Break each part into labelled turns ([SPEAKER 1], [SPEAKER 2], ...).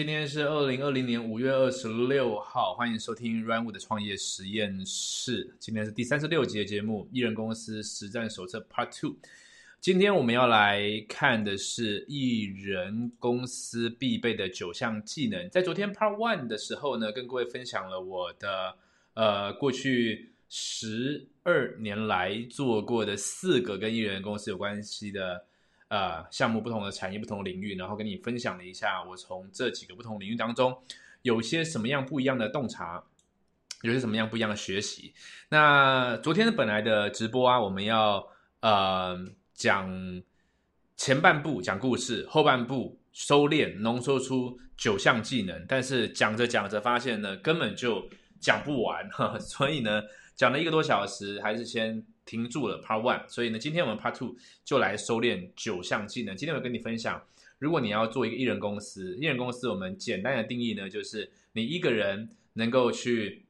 [SPEAKER 1] 今天是二零二零年五月二十六号，欢迎收听 Run 的创业实验室。今天是第三十六集的节目《艺人公司实战手册 Part Two》。今天我们要来看的是艺人公司必备的九项技能。在昨天 Part One 的时候呢，跟各位分享了我的呃过去十二年来做过的四个跟艺人公司有关系的。呃，项目不同的产业、不同的领域，然后跟你分享了一下我从这几个不同领域当中有些什么样不一样的洞察，有些什么样不一样的学习。那昨天本来的直播啊，我们要呃讲前半部讲故事，后半部收敛浓缩出九项技能，但是讲着讲着发现呢，根本就讲不完，所以呢，讲了一个多小时，还是先。停住了 Part One，所以呢，今天我们 Part Two 就来收敛九项技能。今天我跟你分享，如果你要做一个艺人公司，艺人公司我们简单的定义呢，就是你一个人能够去，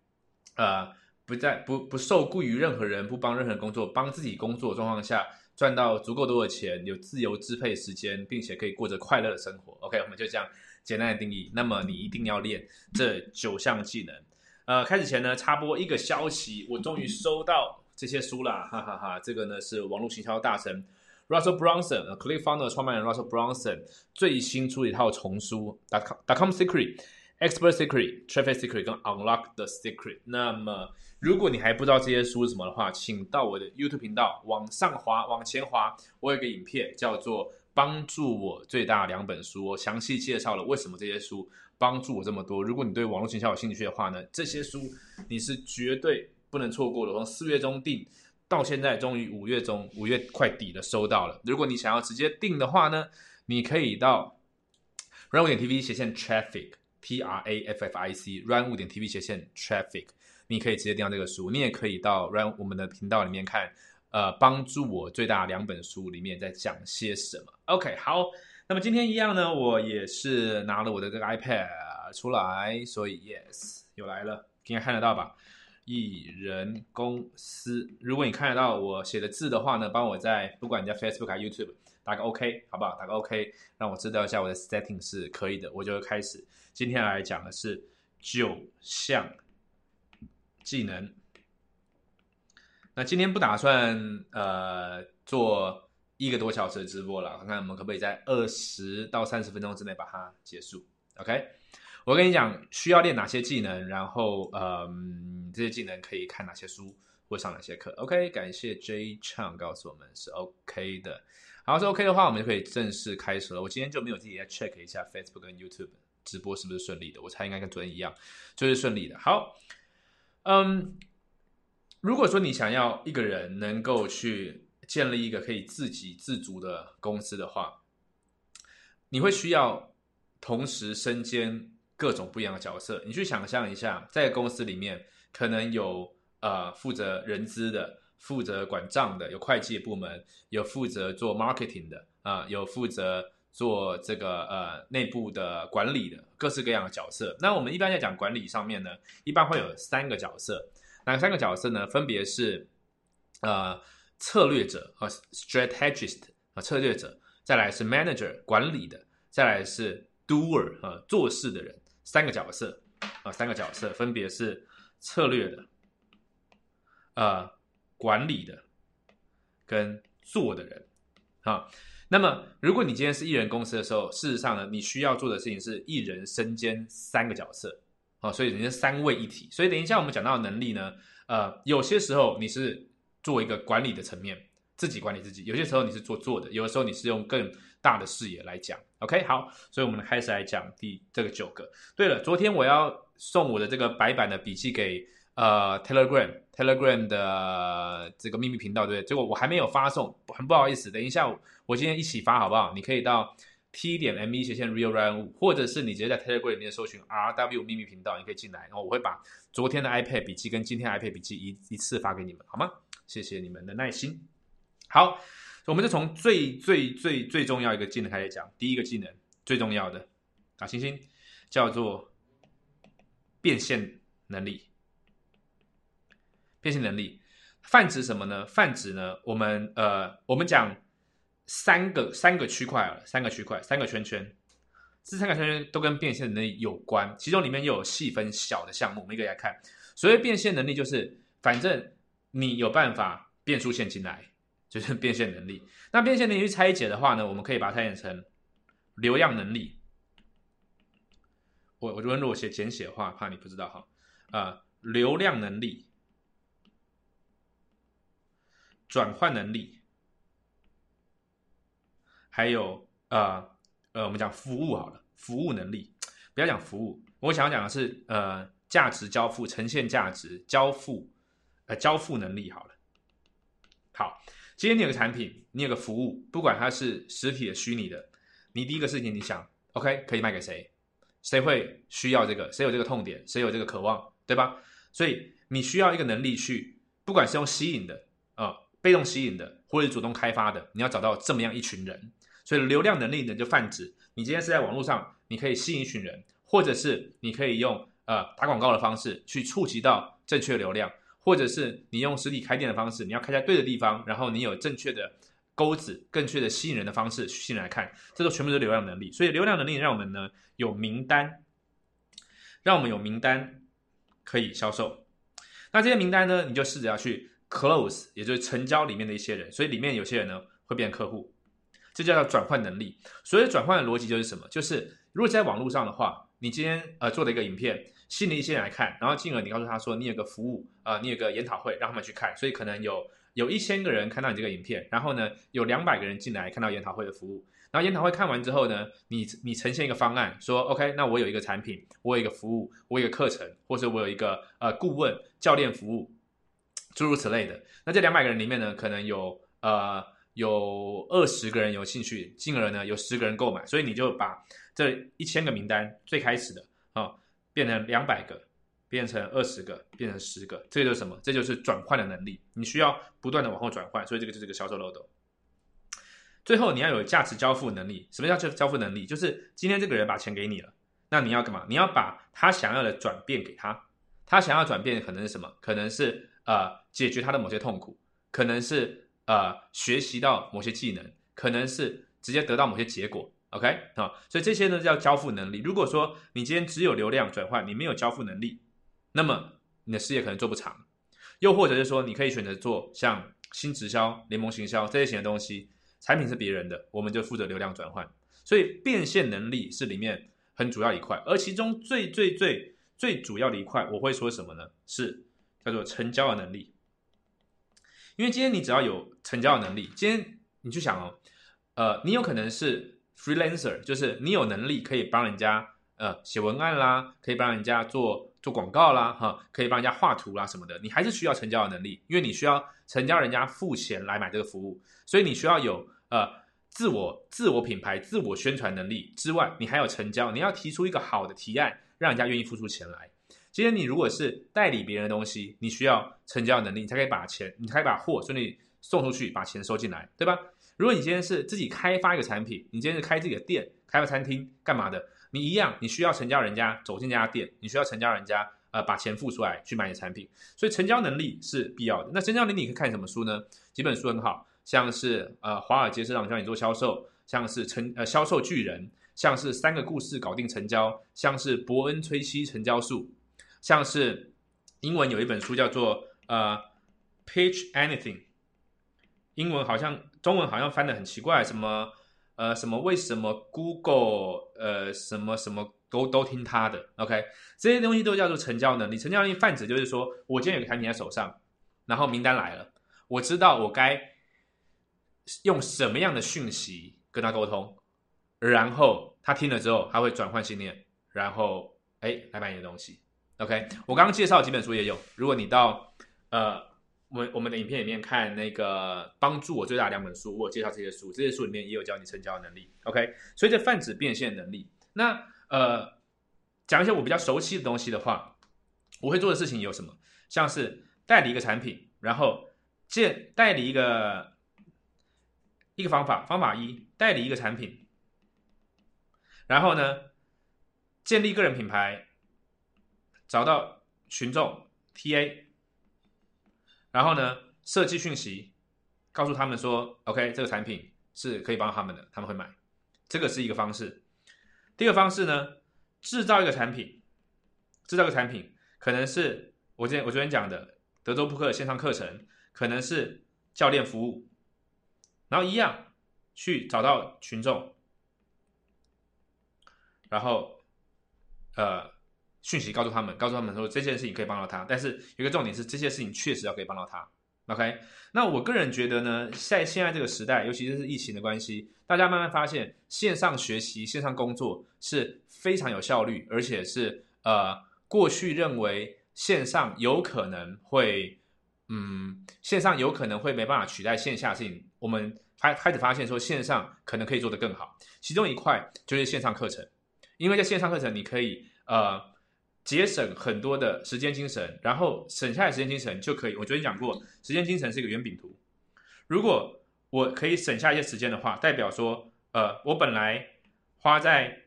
[SPEAKER 1] 呃，不在不不受雇于任何人，不帮任何工作，帮自己工作状况下赚到足够多的钱，有自由支配时间，并且可以过着快乐的生活。OK，我们就这样简单的定义。那么你一定要练这九项技能。呃，开始前呢，插播一个消息，我终于收到。这些书啦，哈哈哈！这个呢是网络行销大神 Russell Brunson，Click Funnel 创办人 Russell Brunson 最新出一套丛书，dot com dot com secret、expert secret、traffic secret 跟 unlock the secret。那么，如果你还不知道这些书是什么的话，请到我的 YouTube 频道往上滑，往前滑，我有个影片叫做“帮助我最大两本书”，我详细介绍了为什么这些书帮助我这么多。如果你对网络行销有兴趣的话呢，这些书你是绝对。不能错过的，从四月中订到现在，终于五月中五月快底了，收到了。如果你想要直接订的话呢，你可以到 run 五点 tv 斜线 traffic t r a f f i c run 五点 tv 斜线 traffic，你可以直接订到这个书。你也可以到 run 我们的频道里面看，呃，帮助我最大两本书里面在讲些什么。OK，好，那么今天一样呢，我也是拿了我的这个 iPad 出来，所以 yes 又来了，应该看得到吧？艺人公司，如果你看得到我写的字的话呢，帮我在不管你在 Facebook 还是 YouTube 打个 OK，好不好？打个 OK，让我知道一下我的 setting 是可以的，我就会开始。今天来讲的是九项技能。那今天不打算呃做一个多小时的直播了，看看我们可不可以在二十到三十分钟之内把它结束。OK。我跟你讲，需要练哪些技能，然后，嗯，这些技能可以看哪些书或上哪些课。OK，感谢 J Chang 告诉我们是 OK 的。好，是 OK 的话，我们就可以正式开始了。我今天就没有自己来 check 一下 Facebook 跟 YouTube 直播是不是顺利的，我猜应该跟昨天一样，就是顺利的。好，嗯，如果说你想要一个人能够去建立一个可以自给自足的公司的话，你会需要同时身兼。各种不一样的角色，你去想象一下，在公司里面可能有呃负责人资的，负责管账的，有会计部门，有负责做 marketing 的啊，有负责做这个呃内部的管理的，各式各样的角色。那我们一般在讲管理上面呢，一般会有三个角色，哪三个角色呢？分别是呃策略者和 strategist 啊策略者，再来是 manager 管理的，再来是 doer 啊做事的人。三个角色啊，三个角色分别是策略的、呃管理的跟做的人啊。那么，如果你今天是艺人公司的时候，事实上呢，你需要做的事情是艺人身兼三个角色啊，所以人家三位一体。所以等一下我们讲到能力呢，呃，有些时候你是做一个管理的层面，自己管理自己；有些时候你是做做的，有的时候你是用更。大的视野来讲，OK，好，所以我们开始来讲第这个九个。对了，昨天我要送我的这个白板的笔记给呃 Telegram，Telegram 的这个秘密频道，对不对？结果我还没有发送，很不好意思，等一下我今天一起发好不好？你可以到 T 点 M E 斜线 Real Run 五，或者是你直接在 Telegram 里面搜寻 RW 秘密频道，你可以进来，然后我会把昨天的 iPad 笔记跟今天 iPad 笔记一一次发给你们，好吗？谢谢你们的耐心。好。我们就从最最最最重要一个技能开始讲。第一个技能最重要的啊，星星叫做变现能力。变现能力泛指什么呢？泛指呢？我们呃，我们讲三个三个区块啊，三个区块，三个圈圈。这三个圈圈都跟变现能力有关，其中里面又有细分小的项目，我们一个来看。所谓变现能力，就是反正你有办法变出现金来，就是变现能力。那变现能力去拆解的话呢，我们可以把它拆解成流量能力。我我觉得如果写简写的话，怕你不知道哈。呃，流量能力、转换能力，还有呃呃，我们讲服务好了，服务能力，不要讲服务，我想要讲的是呃，价值交付、呈现价值、交付呃交付能力好了。好，今天你有个产品，你有个服务，不管它是实体的、虚拟的，你第一个事情你想，OK，可以卖给谁？谁会需要这个？谁有这个痛点？谁有这个渴望？对吧？所以你需要一个能力去，不管是用吸引的，呃，被动吸引的，或者主动开发的，你要找到这么样一群人。所以流量能力呢，就泛指你今天是在网络上，你可以吸引一群人，或者是你可以用呃打广告的方式去触及到正确流量，或者是你用实体开店的方式，你要开在对的地方，然后你有正确的钩子、正确的吸引人的方式吸引来看，这都全部是流量能力。所以流量能力让我们呢有名单，让我们有名单。可以销售，那这些名单呢？你就试着要去 close，也就是成交里面的一些人，所以里面有些人呢会变客户，这叫做转换能力。所以转换的逻辑就是什么？就是如果在网络上的话，你今天呃做了一个影片，新的一些人来看，然后进而你告诉他说你有个服务啊，你有个研讨会，让他们去看，所以可能有有一千个人看到你这个影片，然后呢有两百个人进来看到研讨会的服务。然后研讨会看完之后呢，你你呈现一个方案，说 OK，那我有一个产品，我有一个服务，我有一个课程，或者我有一个呃顾问教练服务，诸如此类的。那这两百个人里面呢，可能有呃有二十个人有兴趣，进而呢有十个人购买，所以你就把这一千个名单最开始的啊变成两百个，变成二十个，变成十个，这就是什么？这就是转换的能力。你需要不断的往后转换，所以这个就是个销售漏斗。最后你要有价值交付能力。什么叫交交付能力？就是今天这个人把钱给你了，那你要干嘛？你要把他想要的转变给他。他想要转变可能是什么？可能是呃解决他的某些痛苦，可能是呃学习到某些技能，可能是直接得到某些结果。OK 啊，所以这些呢叫交付能力。如果说你今天只有流量转换，你没有交付能力，那么你的事业可能做不长。又或者是说，你可以选择做像新直销、联盟行销这些型的东西。产品是别人的，我们就负责流量转换，所以变现能力是里面很主要一块，而其中最最最最主要的一块，我会说什么呢？是叫做成交的能力。因为今天你只要有成交的能力，今天你去想哦，呃，你有可能是 freelancer，就是你有能力可以帮人家呃写文案啦，可以帮人家做做广告啦，哈，可以帮人家画图啦什么的，你还是需要成交的能力，因为你需要成交人家付钱来买这个服务。所以你需要有呃自我自我品牌自我宣传能力之外，你还有成交，你要提出一个好的提案，让人家愿意付出钱来。今天你如果是代理别人的东西，你需要成交能力，你才可以把钱，你才可以把货顺利送出去，把钱收进来，对吧？如果你今天是自己开发一个产品，你今天是开自己的店，开个餐厅干嘛的？你一样，你需要成交人家走进这家店，你需要成交人家呃把钱付出来去买你的产品，所以成交能力是必要的。那成交能力你可以看什么书呢？几本书很好。像是呃华尔街市场教你做销售，像是成呃销售巨人，像是三个故事搞定成交，像是伯恩崔西成交术，像是英文有一本书叫做呃 Pitch Anything，英文好像中文好像翻的很奇怪，什么呃什么为什么 Google 呃什么什么都都听他的，OK 这些东西都叫做成交能力。成交能力泛指就是说我今天有个产品在手上，然后名单来了，我知道我该。用什么样的讯息跟他沟通，然后他听了之后，他会转换信念，然后哎来买你的东西。OK，我刚刚介绍几本书也有，如果你到呃我我们的影片里面看那个帮助我最大两本书，我介绍这些书，这些书里面也有教你成交的能力。OK，所以这泛指变现能力。那呃讲一些我比较熟悉的东西的话，我会做的事情有什么？像是代理一个产品，然后建代理一个。一个方法，方法一，代理一个产品，然后呢，建立个人品牌，找到群众 TA，然后呢，设计讯息，告诉他们说，OK，这个产品是可以帮他们的，他们会买，这个是一个方式。第二个方式呢，制造一个产品，制造个产品，可能是我今天我昨天讲的德州扑克线上课程，可能是教练服务，然后一样去找到群众，然后呃讯息告诉他们，告诉他们说这件事情可以帮到他，但是有一个重点是这些事情确实要可以帮到他。OK，那我个人觉得呢，在现在这个时代，尤其是疫情的关系，大家慢慢发现线上学习、线上工作是非常有效率，而且是呃，过去认为线上有可能会，嗯，线上有可能会没办法取代线下事情，我们开开始发现说线上可能可以做得更好。其中一块就是线上课程，因为在线上课程你可以呃。节省很多的时间精神，然后省下来时间精神就可以。我昨天讲过，时间精神是一个圆饼图。如果我可以省下一些时间的话，代表说，呃，我本来花在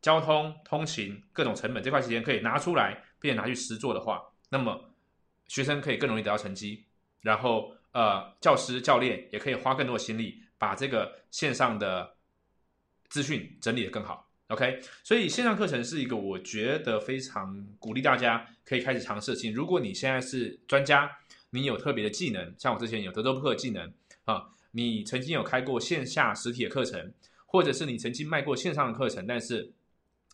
[SPEAKER 1] 交通通勤各种成本这块时间可以拿出来，并且拿去实做的话，那么学生可以更容易得到成绩，然后呃，教师教练也可以花更多的心力把这个线上的资讯整理的更好。OK，所以线上课程是一个我觉得非常鼓励大家可以开始尝试的事情。如果你现在是专家，你有特别的技能，像我之前有德州扑克技能啊，你曾经有开过线下实体的课程，或者是你曾经卖过线上的课程，但是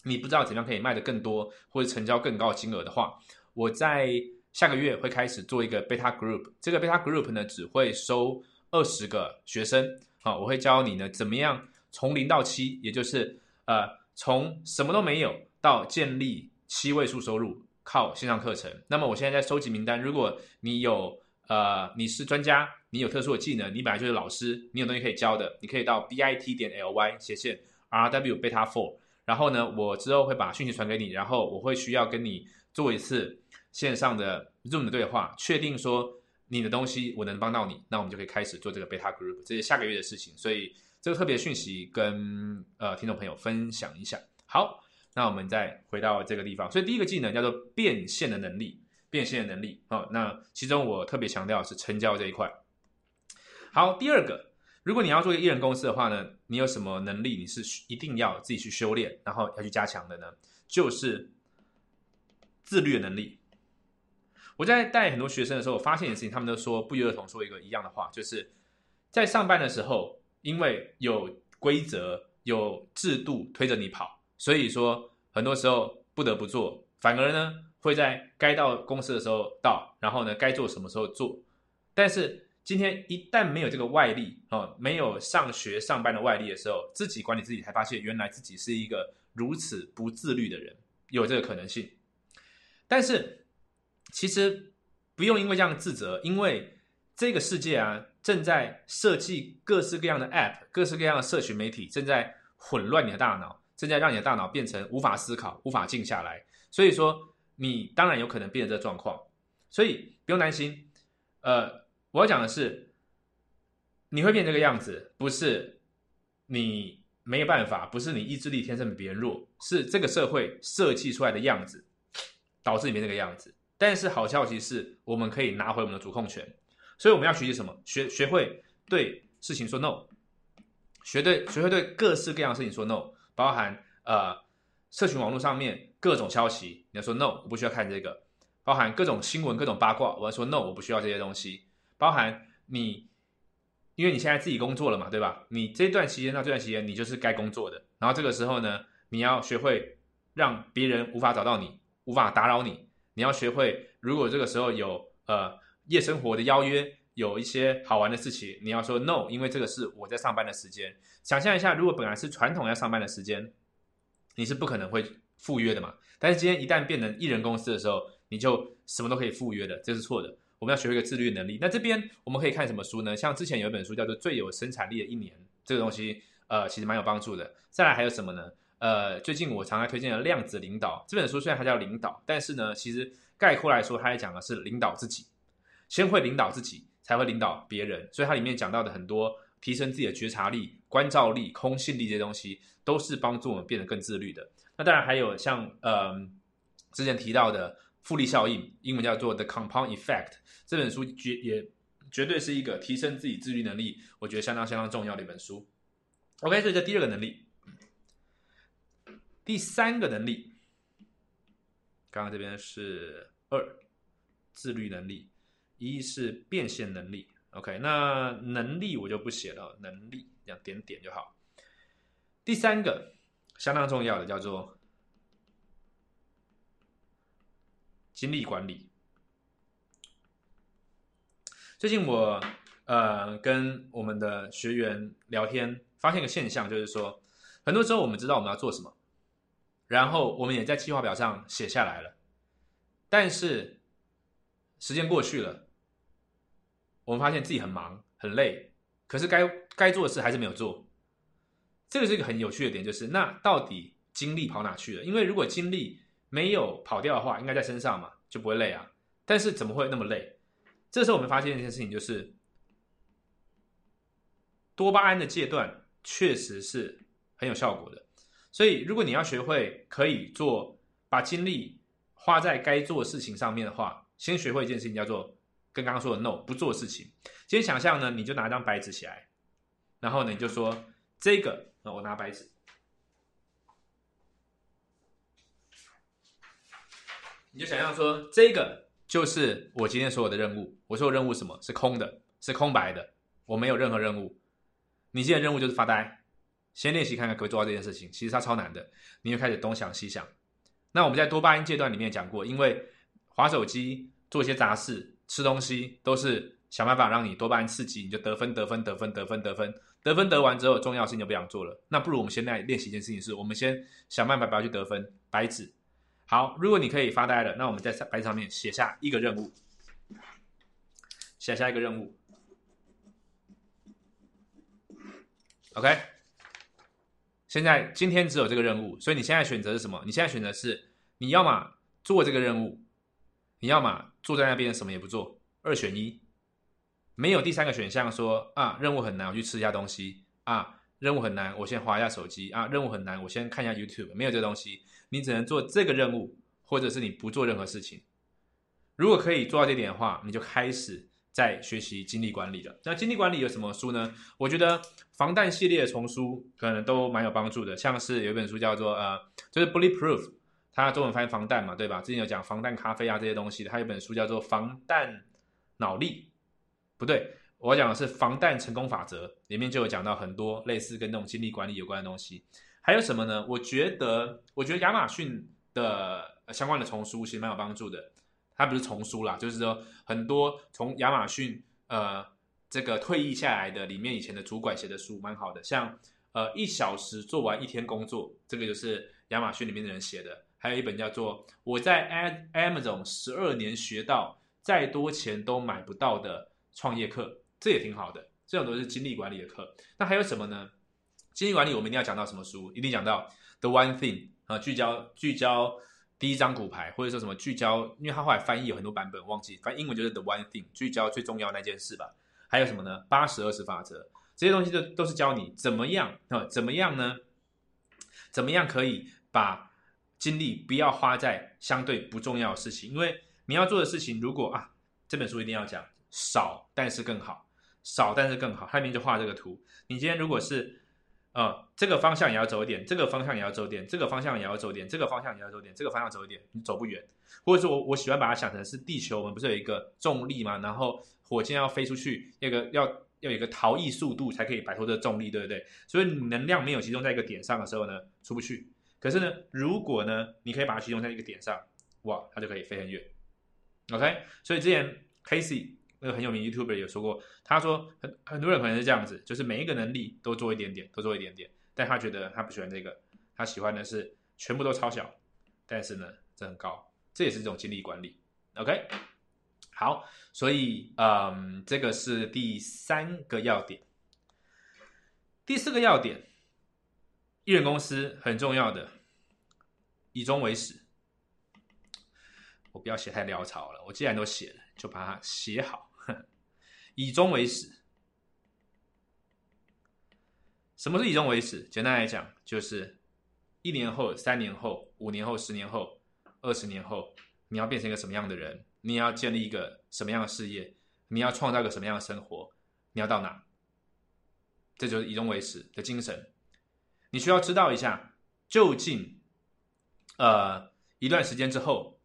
[SPEAKER 1] 你不知道怎样可以卖的更多或者成交更高的金额的话，我在下个月会开始做一个 beta group。这个 beta group 呢，只会收二十个学生啊，我会教你呢怎么样从零到七，也就是呃。从什么都没有到建立七位数收入，靠线上课程。那么我现在在收集名单。如果你有呃你是专家，你有特殊的技能，你本来就是老师，你有东西可以教的，你可以到 b i t 点 l y 斜线 r w beta four。然后呢，我之后会把讯息传给你，然后我会需要跟你做一次线上的 Zoom 的对话，确定说你的东西我能帮到你，那我们就可以开始做这个 beta group。这是下个月的事情，所以。这个特别讯息跟呃听众朋友分享一下。好，那我们再回到这个地方。所以第一个技能叫做变现的能力，变现的能力哦。那其中我特别强调是成交这一块。好，第二个，如果你要做一个艺人公司的话呢，你有什么能力你是一定要自己去修炼，然后要去加强的呢？就是自律的能力。我在带很多学生的时候，我发现一件事情，他们都说不约而同说一个一样的话，就是在上班的时候。因为有规则、有制度推着你跑，所以说很多时候不得不做，反而呢会在该到公司的时候到，然后呢该做什么时候做。但是今天一旦没有这个外力哦，没有上学上班的外力的时候，自己管理自己才发现，原来自己是一个如此不自律的人，有这个可能性。但是其实不用因为这样自责，因为这个世界啊。正在设计各式各样的 App，各式各样的社群媒体正在混乱你的大脑，正在让你的大脑变成无法思考、无法静下来。所以说，你当然有可能变成这状况，所以不用担心。呃，我要讲的是，你会变这个样子，不是你没有办法，不是你意志力天生比别人弱，是这个社会设计出来的样子导致你变这个样子。但是好消息是，我们可以拿回我们的主控权。所以我们要学习什么？学学会对事情说 no，学对学会对各式各样的事情说 no，包含呃，社群网络上面各种消息，你要说 no，我不需要看这个；包含各种新闻、各种八卦，我要说 no，我不需要这些东西；包含你，因为你现在自己工作了嘛，对吧？你这段期间到这段期间，你就是该工作的。然后这个时候呢，你要学会让别人无法找到你，无法打扰你。你要学会，如果这个时候有呃。夜生活的邀约有一些好玩的事情，你要说 no，因为这个是我在上班的时间。想象一下，如果本来是传统要上班的时间，你是不可能会赴约的嘛。但是今天一旦变成艺人公司的时候，你就什么都可以赴约的，这是错的。我们要学会一个自律能力。那这边我们可以看什么书呢？像之前有一本书叫做《最有生产力的一年》，这个东西呃其实蛮有帮助的。再来还有什么呢？呃，最近我常常推荐的《量子领导》这本书，虽然它叫领导，但是呢，其实概括来说，它讲的是领导自己。先会领导自己，才会领导别人。所以它里面讲到的很多提升自己的觉察力、关照力、空性力这些东西，都是帮助我们变得更自律的。那当然还有像呃之前提到的复利效应，英文叫做 The Compound Effect。这本书绝也绝对是一个提升自己自律能力，我觉得相当相当重要的一本书。OK，所以这第二个能力。第三个能力，刚刚这边是二，自律能力，一是变现能力。OK，那能力我就不写了，能力这样点点就好。第三个相当重要的叫做精力管理。最近我呃跟我们的学员聊天，发现一个现象，就是说很多时候我们知道我们要做什么。然后我们也在计划表上写下来了，但是时间过去了，我们发现自己很忙很累，可是该该做的事还是没有做。这个是一个很有趣的点，就是那到底精力跑哪去了？因为如果精力没有跑掉的话，应该在身上嘛，就不会累啊。但是怎么会那么累？这时候我们发现一件事情，就是多巴胺的戒断确实是很有效果的。所以，如果你要学会可以做，把精力花在该做的事情上面的话，先学会一件事情，叫做跟刚刚说的 “no” 不做事情。先想象呢，你就拿一张白纸起来，然后呢，你就说这个，我拿白纸，你就想象说这个就是我今天所有的任务。我说任务什么是空的，是空白的，我没有任何任务。你今天任务就是发呆。先练习看看可不可以做到这件事情，其实它超难的，你就开始东想西想。那我们在多巴胺阶段里面讲过，因为划手机、做一些杂事、吃东西，都是想办法让你多巴胺刺激，你就得分、得分、得分、得分、得分、得分，得完之后，重要的事情就不想做了。那不如我们现在练习一件事情，是我们先想办法不要去得分。白纸，好，如果你可以发呆了，那我们在白纸上面写下一个任务，写下一个任务，OK。现在今天只有这个任务，所以你现在选择是什么？你现在选择是你要么做这个任务，你要么坐在那边什么也不做，二选一，没有第三个选项说啊任务很难，我去吃一下东西啊任务很难，我先划一下手机啊任务很难，我先看一下 YouTube，没有这东西，你只能做这个任务，或者是你不做任何事情。如果可以做到这点的话，你就开始。在学习精力管理了，那精力管理有什么书呢？我觉得防弹系列的丛书可能都蛮有帮助的，像是有一本书叫做呃，就是 Bulletproof，他中文翻译防弹嘛，对吧？之前有讲防弹咖啡啊这些东西的，还有本书叫做防弹脑力，不对，我讲的是防弹成功法则，里面就有讲到很多类似跟那种精力管理有关的东西。还有什么呢？我觉得，我觉得亚马逊的相关的丛书其实蛮有帮助的。它不是丛书啦，就是说很多从亚马逊呃这个退役下来的里面以前的主管写的书蛮好的，像呃一小时做完一天工作，这个就是亚马逊里面的人写的，还有一本叫做我在 Amazon 十二年学到再多钱都买不到的创业课，这也挺好的，这种都是精力管理的课。那还有什么呢？精力管理我们一定要讲到什么书？一定讲到 The One Thing 啊，聚焦聚焦。第一张骨牌，或者说什么聚焦，因为他后来翻译有很多版本，忘记，反正英文就是 the one thing，聚焦最重要那件事吧。还有什么呢？八十二十法则，这些东西都都是教你怎么样啊？怎么样呢？怎么样可以把精力不要花在相对不重要的事情？因为你要做的事情，如果啊，这本书一定要讲少，但是更好，少但是更好。下面就画这个图。你今天如果是。呃，这个方向也要走一点，这个方向也要走点，这个方向也要走点，这个方向也要走点，这个方向走一点，你走不远。或者说，我我喜欢把它想成是地球，我们不是有一个重力嘛？然后火箭要飞出去，那个要要有一个逃逸速度才可以摆脱这个重力，对不对？所以能量没有集中在一个点上的时候呢，出不去。可是呢，如果呢，你可以把它集中在一个点上，哇，它就可以飞很远。OK，所以之前 Casey。那个很有名 YouTuber 有说过，他说很很多人可能是这样子，就是每一个能力都做一点点，都做一点点，但他觉得他不喜欢这个，他喜欢的是全部都超小，但是呢，这很高，这也是一种精力管理。OK，好，所以嗯，这个是第三个要点，第四个要点，艺人公司很重要的，以终为始。我不要写太潦草了，我既然都写了，就把它写好。以终为始。什么是以终为始？简单来讲，就是一年后、三年后、五年后、十年后、二十年后，你要变成一个什么样的人？你要建立一个什么样的事业？你要创造一个什么样的生活？你要到哪？这就是以终为始的精神。你需要知道一下，究竟呃一段时间之后，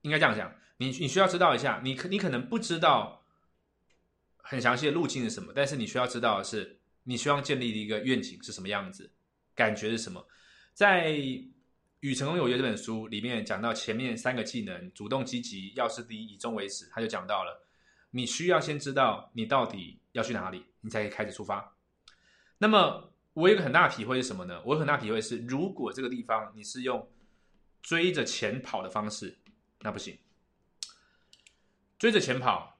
[SPEAKER 1] 应该这样讲，你你需要知道一下，你可你可能不知道很详细的路径是什么，但是你需要知道的是，你希望建立的一个愿景是什么样子，感觉是什么，在。《与成功有约》这本书里面讲到前面三个技能：主动、积极、要事第一、以终为始。他就讲到了，你需要先知道你到底要去哪里，你才可以开始出发。那么，我有个很大的体会是什么呢？我有很大体会是，如果这个地方你是用追着钱跑的方式，那不行。追着钱跑，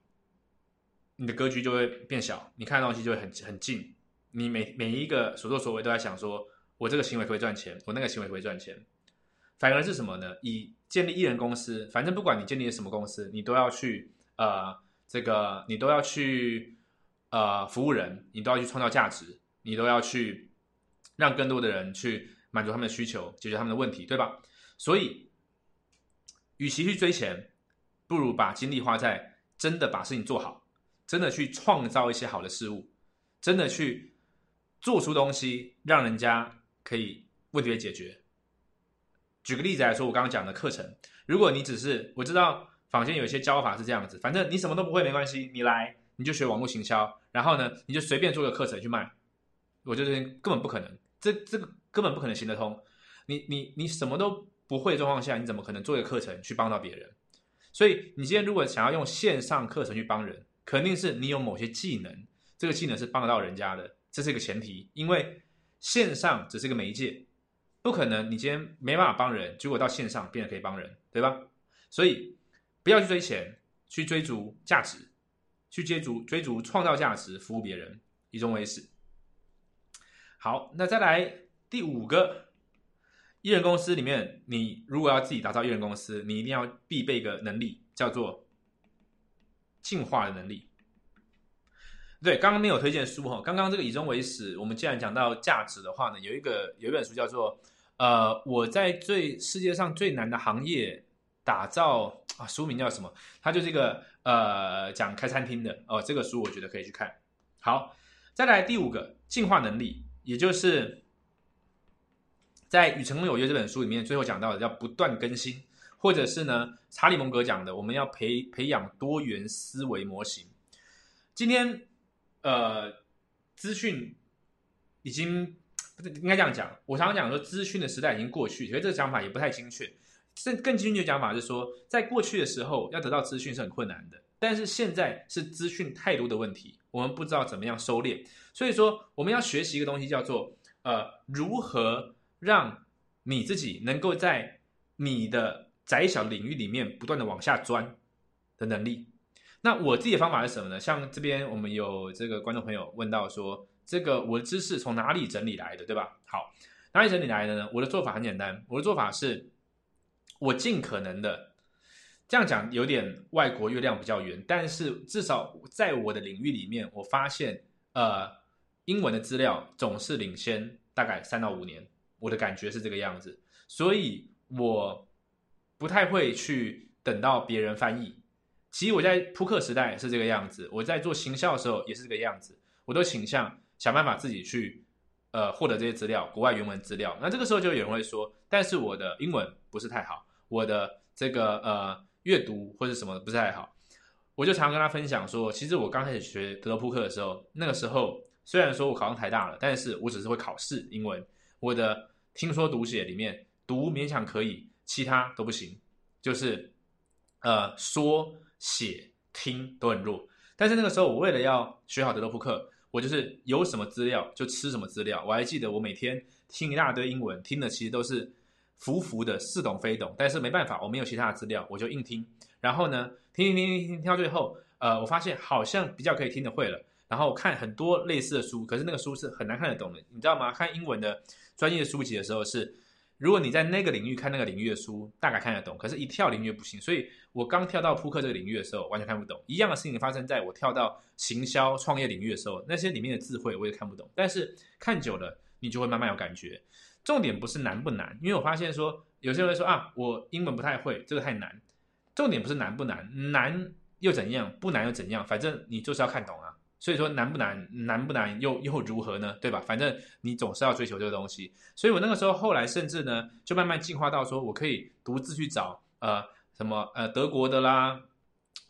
[SPEAKER 1] 你的格局就会变小，你看的东西就会很很近。你每每一个所作所为都在想说，我这个行为可以赚钱，我那个行为可以赚钱。反而是什么呢？以建立艺人公司，反正不管你建立什么公司，你都要去呃，这个你都要去呃服务人，你都要去创造价值，你都要去让更多的人去满足他们的需求，解决他们的问题，对吧？所以，与其去追钱，不如把精力花在真的把事情做好，真的去创造一些好的事物，真的去做出东西，让人家可以问题被解决。举个例子来说，我刚刚讲的课程，如果你只是我知道坊间有一些教法是这样子，反正你什么都不会没关系，你来你就学网络行销，然后呢你就随便做个课程去卖，我觉得根本不可能，这这个根本不可能行得通。你你你什么都不会的状况下，你怎么可能做一个课程去帮到别人？所以你今天如果想要用线上课程去帮人，肯定是你有某些技能，这个技能是帮得到人家的，这是一个前提，因为线上只是个媒介。不可能，你今天没办法帮人，结果到线上变得可以帮人，对吧？所以不要去追钱，去追逐价值，去追逐追逐创造价值，服务别人，以终为始。好，那再来第五个，艺人公司里面，你如果要自己打造艺人公司，你一定要必备一个能力，叫做进化的能力。对，刚刚没有推荐书哈。刚刚这个以终为始，我们既然讲到价值的话呢，有一个有一本书叫做呃，我在最世界上最难的行业打造啊，书名叫什么？它就是一个呃讲开餐厅的哦。这个书我觉得可以去看。好，再来第五个进化能力，也就是在《与成功有约》这本书里面最后讲到的，要不断更新，或者是呢查理蒙格讲的，我们要培培养多元思维模型。今天。呃，资讯已经不是应该这样讲。我常常讲说，资讯的时代已经过去，所以这个讲法也不太精确。更更精确的讲法是说，在过去的时候，要得到资讯是很困难的。但是现在是资讯太多的问题，我们不知道怎么样收敛。所以说，我们要学习一个东西，叫做呃，如何让你自己能够在你的窄小领域里面不断的往下钻的能力。那我自己的方法是什么呢？像这边我们有这个观众朋友问到说，这个我的知识从哪里整理来的，对吧？好，哪里整理来的呢？我的做法很简单，我的做法是，我尽可能的这样讲，有点外国月亮比较圆，但是至少在我的领域里面，我发现，呃，英文的资料总是领先大概三到五年，我的感觉是这个样子，所以我不太会去等到别人翻译。其实我在扑克时代是这个样子，我在做行销的时候也是这个样子，我都倾向想办法自己去，呃，获得这些资料，国外原文资料。那这个时候就有人会说，但是我的英文不是太好，我的这个呃阅读或者什么不是太好。我就常跟他分享说，其实我刚开始学德扑克的时候，那个时候虽然说我考上台大了，但是我只是会考试英文，我的听说读写里面读勉强可以，其他都不行，就是呃说。写听都很弱，但是那个时候我为了要学好德州扑克，我就是有什么资料就吃什么资料。我还记得我每天听一大堆英文，听的其实都是浮浮的，似懂非懂。但是没办法，我没有其他的资料，我就硬听。然后呢，听听听听听，到最后，呃，我发现好像比较可以听得会了。然后看很多类似的书，可是那个书是很难看得懂的，你知道吗？看英文的专业书籍的时候是。如果你在那个领域看那个领域的书，大概看得懂，可是一跳领域不行。所以我刚跳到扑克这个领域的时候，完全看不懂。一样的事情发生在我跳到行销创业领域的时候，那些里面的智慧我也看不懂。但是看久了，你就会慢慢有感觉。重点不是难不难，因为我发现说，有些人会说啊，我英文不太会，这个太难。重点不是难不难，难又怎样？不难又怎样？反正你就是要看懂啊。所以说难不难？难不难又又如何呢？对吧？反正你总是要追求这个东西。所以我那个时候后来甚至呢，就慢慢进化到说我可以独自去找呃什么呃德国的啦、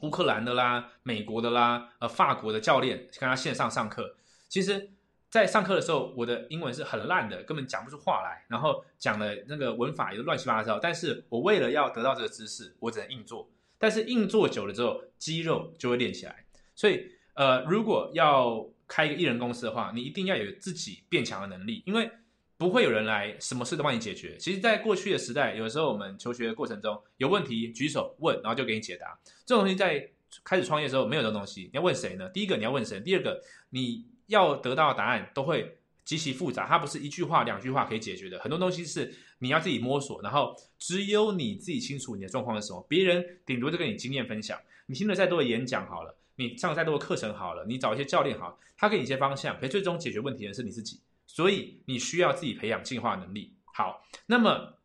[SPEAKER 1] 乌克兰的啦、美国的啦、呃法国的教练跟他线上上课。其实，在上课的时候，我的英文是很烂的，根本讲不出话来，然后讲的那个文法也乱七八糟。但是我为了要得到这个知识，我只能硬做。但是硬做久了之后，肌肉就会练起来。所以。呃，如果要开一个艺人公司的话，你一定要有自己变强的能力，因为不会有人来什么事都帮你解决。其实，在过去的时代，有时候我们求学的过程中有问题举手问，然后就给你解答。这种东西在开始创业的时候没有这种东西，你要问谁呢？第一个你要问谁，第二个你 要得到的答案都会极其复杂，它不是一句话两句话可以解决的。很多东西是你要自己摸索，然后只有你自己清楚你的状况是什么，别人顶多就跟你经验分享。你听了再多的演讲好了。你上再多的课程好了，你找一些教练好，他给你一些方向，可最终解决问题的是你自己，所以你需要自己培养进化能力。好，那么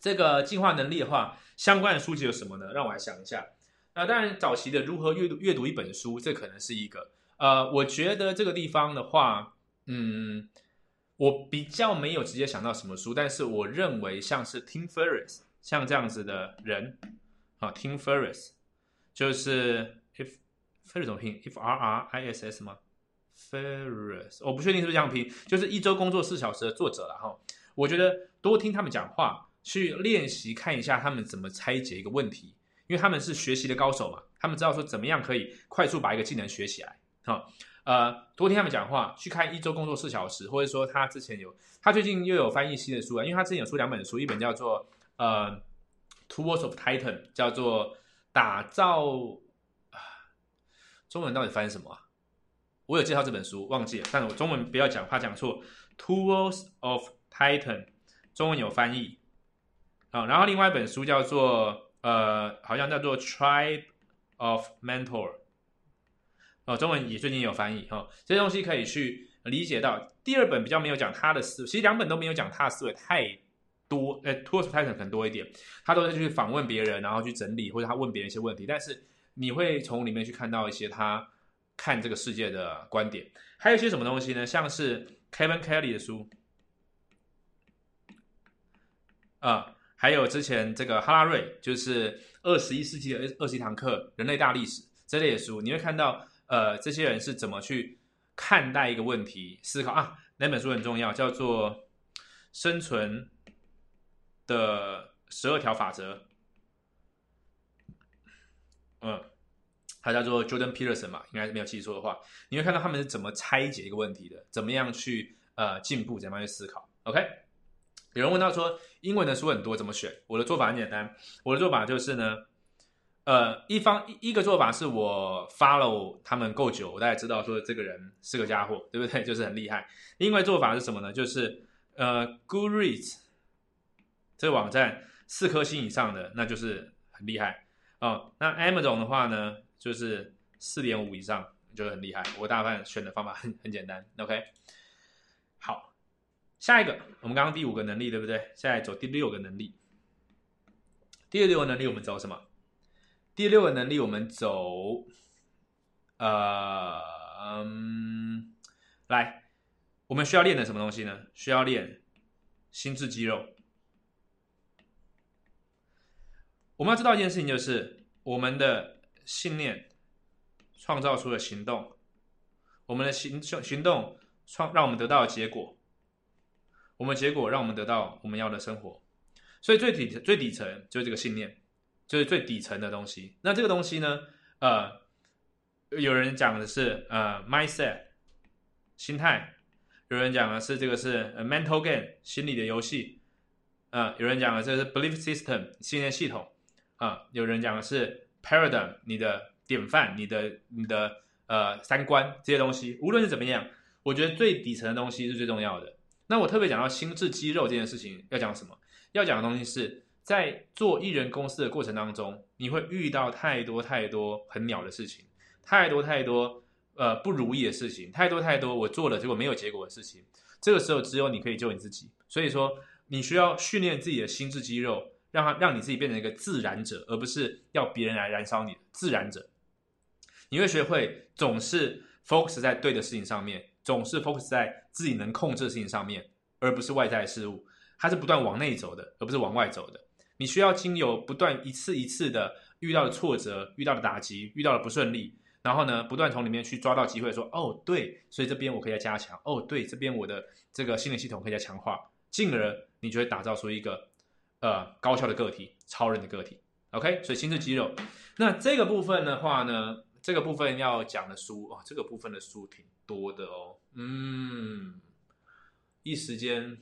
[SPEAKER 1] 这个进化能力的话，相关的书籍有什么呢？让我来想一下。那当然，早期的如何阅读阅读一本书，这可能是一个。呃，我觉得这个地方的话，嗯，我比较没有直接想到什么书，但是我认为像是 Tim Ferriss 像这样子的人，啊，Tim Ferriss 就是 if。Ferris 怎么拼？F R R I S S 吗？Ferris，我不确定是不是这样拼。就是一周工作四小时的作者了哈。我觉得多听他们讲话，去练习看一下他们怎么拆解一个问题，因为他们是学习的高手嘛。他们知道说怎么样可以快速把一个技能学起来。哈，呃，多听他们讲话，去看一周工作四小时，或者说他之前有，他最近又有翻译新的书啊，因为他之前有出两本书，一本叫做呃《Tools of Titan》，叫做打造。中文到底翻译什么？我有介绍这本书，忘记了，但是我中文不要讲，怕讲错。Tools of Titan，中文有翻译啊。然后另外一本书叫做呃，好像叫做 Tribe of Mentor，哦，中文也最近也有翻译哈。这些东西可以去理解到。第二本比较没有讲他的思维，其实两本都没有讲他的思维太多。呃，Tools of Titan 很多一点，他都是去访问别人，然后去整理，或者他问别人一些问题，但是。你会从里面去看到一些他看这个世界的观点，还有一些什么东西呢？像是 Kevin Kelly 的书，啊，还有之前这个哈拉瑞，就是二十一世纪的二十一堂课人类大历史这类的书，你会看到呃这些人是怎么去看待一个问题、思考啊。那本书很重要，叫做《生存的十二条法则》。嗯，他叫做 Jordan Peterson 嘛，应该是没有记错的话，你会看到他们是怎么拆解一个问题的，怎么样去呃进步，怎么样去思考。OK，有人问到说英文的书很多，怎么选？我的做法很简单，我的做法就是呢，呃，一方一一个做法是我 follow 他们够久，我大概知道说这个人是个家伙，对不对？就是很厉害。另外做法是什么呢？就是呃，Goodreads 这个网站四颗星以上的，那就是很厉害。哦，那 Amazon 的话呢，就是四点五以上就是很厉害。我大半选的方法很很简单，OK。好，下一个，我们刚刚第五个能力对不对？现在走第六个能力。第六个能力我们走什么？第六个能力我们走，呃，嗯，来，我们需要练的什么东西呢？需要练心智肌肉。我们要知道一件事情，就是我们的信念创造出了行动，我们的行行动创让我们得到结果，我们结果让我们得到我们要的生活。所以最底最底层就是这个信念，就是最底层的东西。那这个东西呢，呃，有人讲的是呃 mindset 心态，有人讲的是这个是 mental game 心理的游戏，啊，有人讲的这是 belief system 信念系统。啊，有人讲的是 paradigm，你的典范，你的你的呃三观这些东西，无论是怎么样，我觉得最底层的东西是最重要的。那我特别讲到心智肌肉这件事情，要讲什么？要讲的东西是在做艺人公司的过程当中，你会遇到太多太多很鸟的事情，太多太多呃不如意的事情，太多太多我做了结果没有结果的事情。这个时候只有你可以救你自己，所以说你需要训练自己的心智肌肉。让他让你自己变成一个自然者，而不是要别人来燃烧你。自然者，你会学会总是 focus 在对的事情上面，总是 focus 在自己能控制的事情上面，而不是外在事物。它是不断往内走的，而不是往外走的。你需要经由不断一次一次的遇到的挫折、遇到的打击、遇到的不顺利，然后呢，不断从里面去抓到机会，说哦对，所以这边我可以再加强，哦对，这边我的这个心理系统可以再强化，进而你就会打造出一个呃高效的个体、超人的个体。OK，所以心智肌肉。那这个部分的话呢，这个部分要讲的书哦，这个部分的书挺多的哦。嗯，一时间。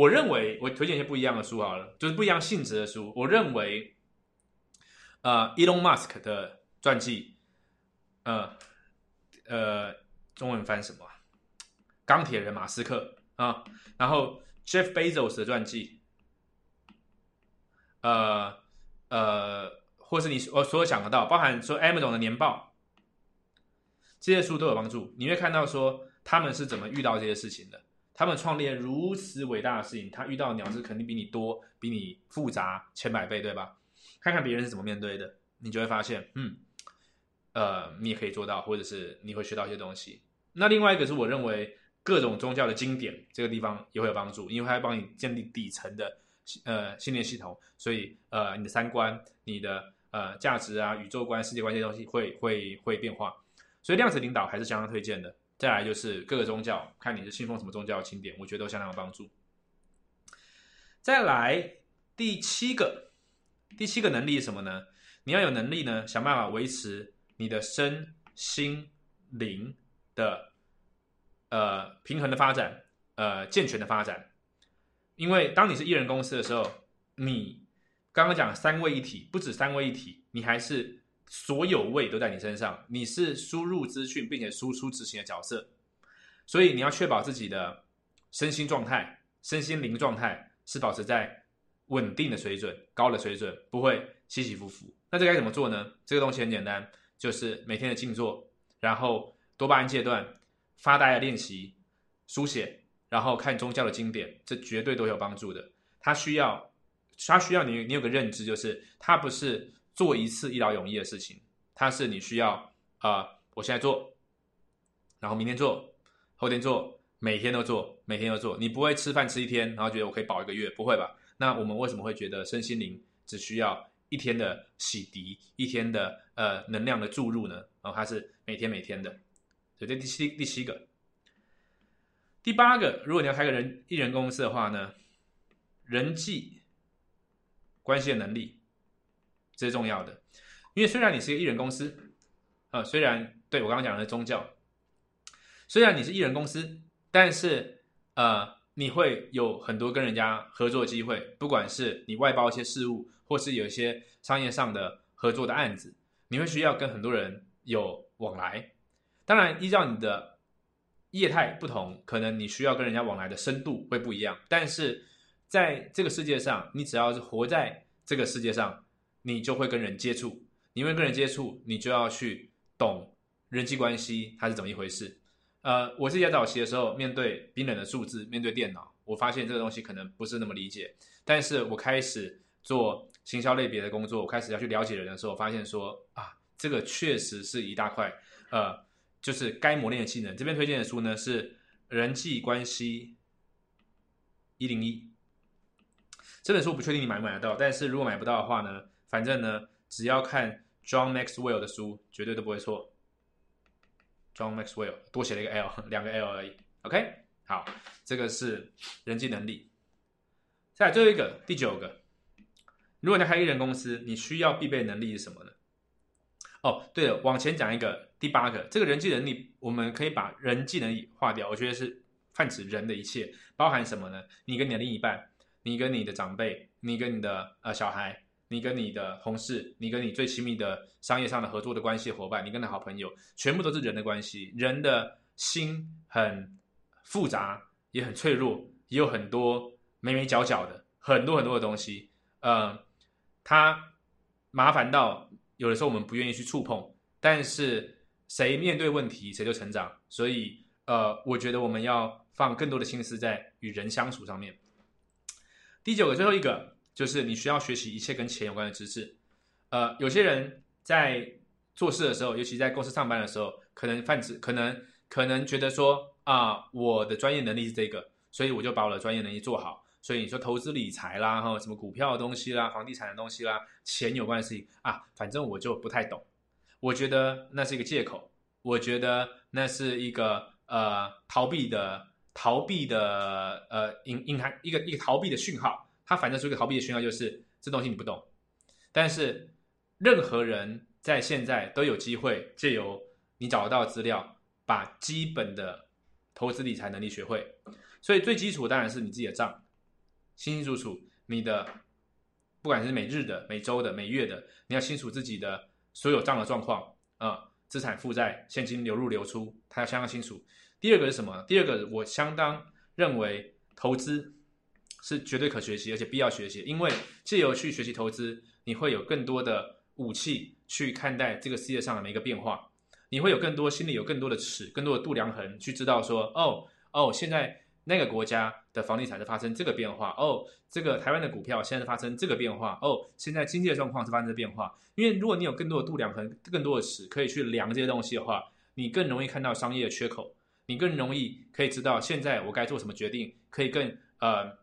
[SPEAKER 1] 我认为我推荐一些不一样的书好了，就是不一样性质的书。我认为，呃，Elon Musk 的传记，呃，呃，中文翻什么？钢铁人马斯克啊，然后 Jeff Bezos 的传记，呃呃，或是你我所有想得到，包含说 Amazon 的年报，这些书都有帮助。你会看到说他们是怎么遇到这些事情的。他们创立如此伟大的事情，他遇到的鸟事肯定比你多，比你复杂千百倍，对吧？看看别人是怎么面对的，你就会发现，嗯，呃，你也可以做到，或者是你会学到一些东西。那另外一个是我认为各种宗教的经典，这个地方也会有帮助，因为它会帮你建立底层的呃信念系统，所以呃你的三观、你的呃价值啊、宇宙观、世界观这些东西会会会变化，所以量子领导还是相当推荐的。再来就是各个宗教，看你是信奉什么宗教的经典，我觉得都相当有帮助。再来第七个，第七个能力是什么呢？你要有能力呢，想办法维持你的身心灵的呃平衡的发展，呃健全的发展。因为当你是艺人公司的时候，你刚刚讲三位一体，不止三位一体，你还是。所有位都在你身上，你是输入资讯并且输出执行的角色，所以你要确保自己的身心状态、身心灵状态是保持在稳定的水准、高的水准，不会起起伏伏。那这该怎么做呢？这个东西很简单，就是每天的静坐，然后多巴胺阶段发呆的练习、书写，然后看宗教的经典，这绝对都有帮助的。它需要，它需要你，你有个认知，就是它不是。做一次一劳永逸的事情，它是你需要啊，我现在做，然后明天做，后天做，每天都做，每天都做。你不会吃饭吃一天，然后觉得我可以饱一个月，不会吧？那我们为什么会觉得身心灵只需要一天的洗涤，一天的呃能量的注入呢？然后它是每天每天的。所以这第七第七个，第八个，如果你要开个人艺人公司的话呢，人际关系的能力。最重要的，因为虽然你是一个艺人公司，呃，虽然对我刚刚讲的是宗教，虽然你是艺人公司，但是呃，你会有很多跟人家合作机会，不管是你外包一些事务，或是有一些商业上的合作的案子，你会需要跟很多人有往来。当然，依照你的业态不同，可能你需要跟人家往来的深度会不一样。但是在这个世界上，你只要是活在这个世界上。你就会跟人接触，你会跟人接触，你就要去懂人际关系它是怎么一回事。呃，我自己在早期的时候，面对冰冷的数字，面对电脑，我发现这个东西可能不是那么理解。但是我开始做行销类别的工作，我开始要去了解人的时候，发现说啊，这个确实是一大块，呃，就是该磨练的技能。这边推荐的书呢是《人际关系一零一》这本书，不确定你买不买得到，但是如果买不到的话呢？反正呢，只要看 John Maxwell 的书，绝对都不会错。John Maxwell 多写了一个 L，两个 L 而已。OK，好，这个是人际能力。再来最后一个，第九个，如果你开艺人公司，你需要必备能力是什么呢？哦，对了，往前讲一个，第八个，这个人际能力，我们可以把人际能力划掉，我觉得是泛指人的一切，包含什么呢？你跟你的另一半，你跟你的长辈，你跟你的呃小孩。你跟你的同事，你跟你最亲密的商业上的合作的关系伙伴，你跟的好朋友，全部都是人的关系。人的心很复杂，也很脆弱，也有很多眉眉角角的，很多很多的东西。呃，它麻烦到有的时候我们不愿意去触碰。但是谁面对问题，谁就成长。所以，呃，我觉得我们要放更多的心思在与人相处上面。第九个，最后一个。就是你需要学习一切跟钱有关的知识，呃，有些人在做事的时候，尤其在公司上班的时候，可能泛指可能可能觉得说啊，我的专业能力是这个，所以我就把我的专业能力做好。所以你说投资理财啦，哈，什么股票的东西啦，房地产的东西啦，钱有关的事情啊，反正我就不太懂。我觉得那是一个借口，我觉得那是一个呃逃避的逃避的呃隐隐含一个一个逃避的讯号。它反正是一个逃避的讯号，就是这东西你不懂。但是任何人在现在都有机会借由你找得到资料，把基本的投资理财能力学会。所以最基础当然是你自己的账。清清楚楚，你的不管是每日的、每周的、每月的，你要清楚自己的所有账的状况啊，资产负债、现金流入流出，它要相当清楚。第二个是什么？第二个我相当认为投资是绝对可学习，而且必要学习，因为借由去学习投资，你会有更多的武器去看待这个世界上的每一个变化，你会有更多心里有更多的尺、更多的度量衡，去知道说，哦哦，现在。那个国家的房地产是发生这个变化哦，这个台湾的股票现在发生这个变化哦，现在经济的状况是发生变化。因为如果你有更多的度量衡、更多的尺可以去量这些东西的话，你更容易看到商业的缺口，你更容易可以知道现在我该做什么决定，可以更呃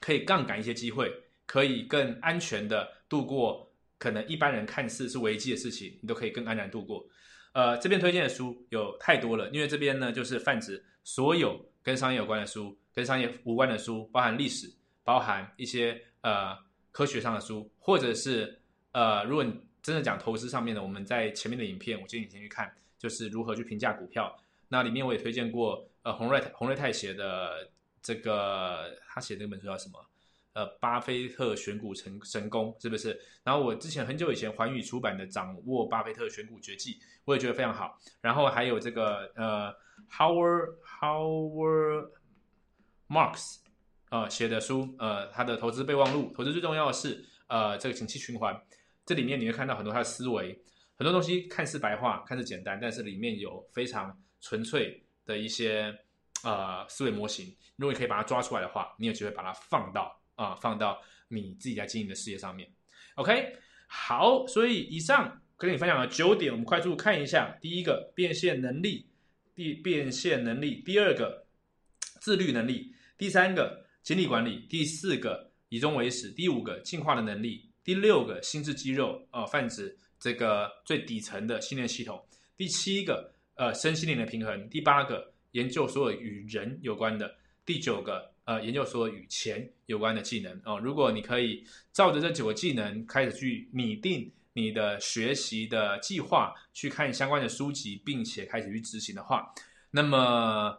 [SPEAKER 1] 可以杠杆一些机会，可以更安全的度过可能一般人看似是危机的事情，你都可以更安然度过。呃，这边推荐的书有太多了，因为这边呢就是泛指所有。跟商业有关的书，跟商业无关的书，包含历史，包含一些呃科学上的书，或者是呃，如果你真的讲投资上面的，我们在前面的影片，我建议你先去看，就是如何去评价股票。那里面我也推荐过呃洪瑞洪瑞泰写的这个，他写那本书叫什么？呃，巴菲特选股成成功是不是？然后我之前很久以前环宇出版的《掌握巴菲特选股绝技》，我也觉得非常好。然后还有这个呃。Howard Howard Marks，呃写的书，呃他的投资备忘录，投资最重要的是呃这个景气循环，这里面你会看到很多他的思维，很多东西看似白话，看似简单，但是里面有非常纯粹的一些呃思维模型，如果你可以把它抓出来的话，你有机会把它放到啊放到你自己在经营的事业上面。OK，好，所以以上跟你分享了九点，我们快速看一下，第一个变现能力。第变现能力，第二个自律能力，第三个精力管理，第四个以终为始，第五个进化的能力，第六个心智肌肉呃泛指这个最底层的信念系统，第七个呃身心灵的平衡，第八个研究所有与人有关的，第九个呃研究所有与钱有关的技能哦。如果你可以照着这九个技能开始去拟定。你的学习的计划，去看相关的书籍，并且开始去执行的话，那么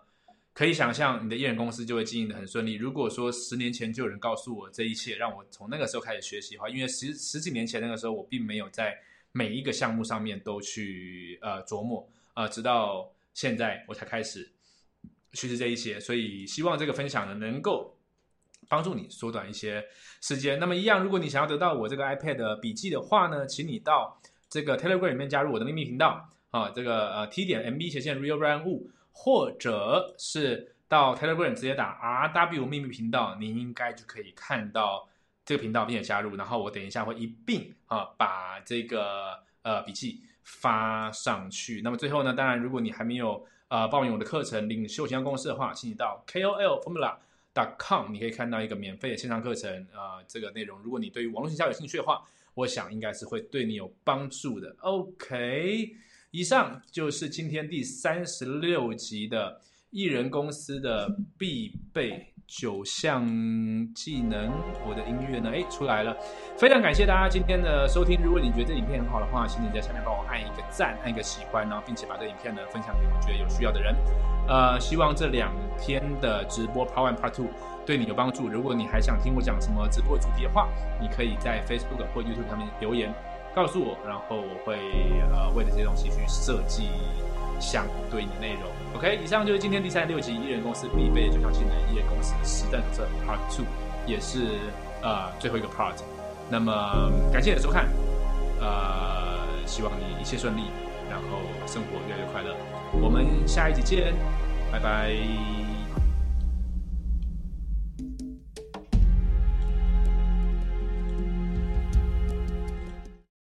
[SPEAKER 1] 可以想象你的艺人公司就会经营的很顺利。如果说十年前就有人告诉我这一切，让我从那个时候开始学习的话，因为十十几年前那个时候我并没有在每一个项目上面都去呃琢磨呃，直到现在我才开始学习这一些，所以希望这个分享呢能够。帮助你缩短一些时间。那么一样，如果你想要得到我这个 iPad 的笔记的话呢，请你到这个 Telegram 里面加入我的秘密频道啊，这个呃 T 点 MB 斜线 Real Brand 物，或者是到 Telegram 直接打 RW 秘密频道，你应该就可以看到这个频道并且加入。然后我等一下会一并啊把这个呃笔记发上去。那么最后呢，当然如果你还没有呃报名我的课程领袖形象公司的话，请你到 KOL Formula dot。com，你可以看到一个免费的线上课程，呃，这个内容，如果你对于网络营销有兴趣的话，我想应该是会对你有帮助的。OK，以上就是今天第三十六集的艺人公司的必备。九项技能，我的音乐呢？哎，出来了！非常感谢大家今天的收听。如果你觉得这影片很好的话，请你在下面帮我按一个赞，按一个喜欢，然后并且把这影片呢分享给我觉得有需要的人。呃，希望这两天的直播 Part One、Part Two 对你有帮助。如果你还想听我讲什么直播主题的话，你可以在 Facebook 或 YouTube 上面留言告诉我，然后我会呃为了这些东西去设计相对应的内容。OK，以上就是今天第三十六集艺人公司必备的九项技能，艺人公司实战手册 Part Two，也是呃最后一个 Part。那么感谢你的收看，呃，希望你一切顺利，然后生活越来越快乐。我们下一集见，拜拜。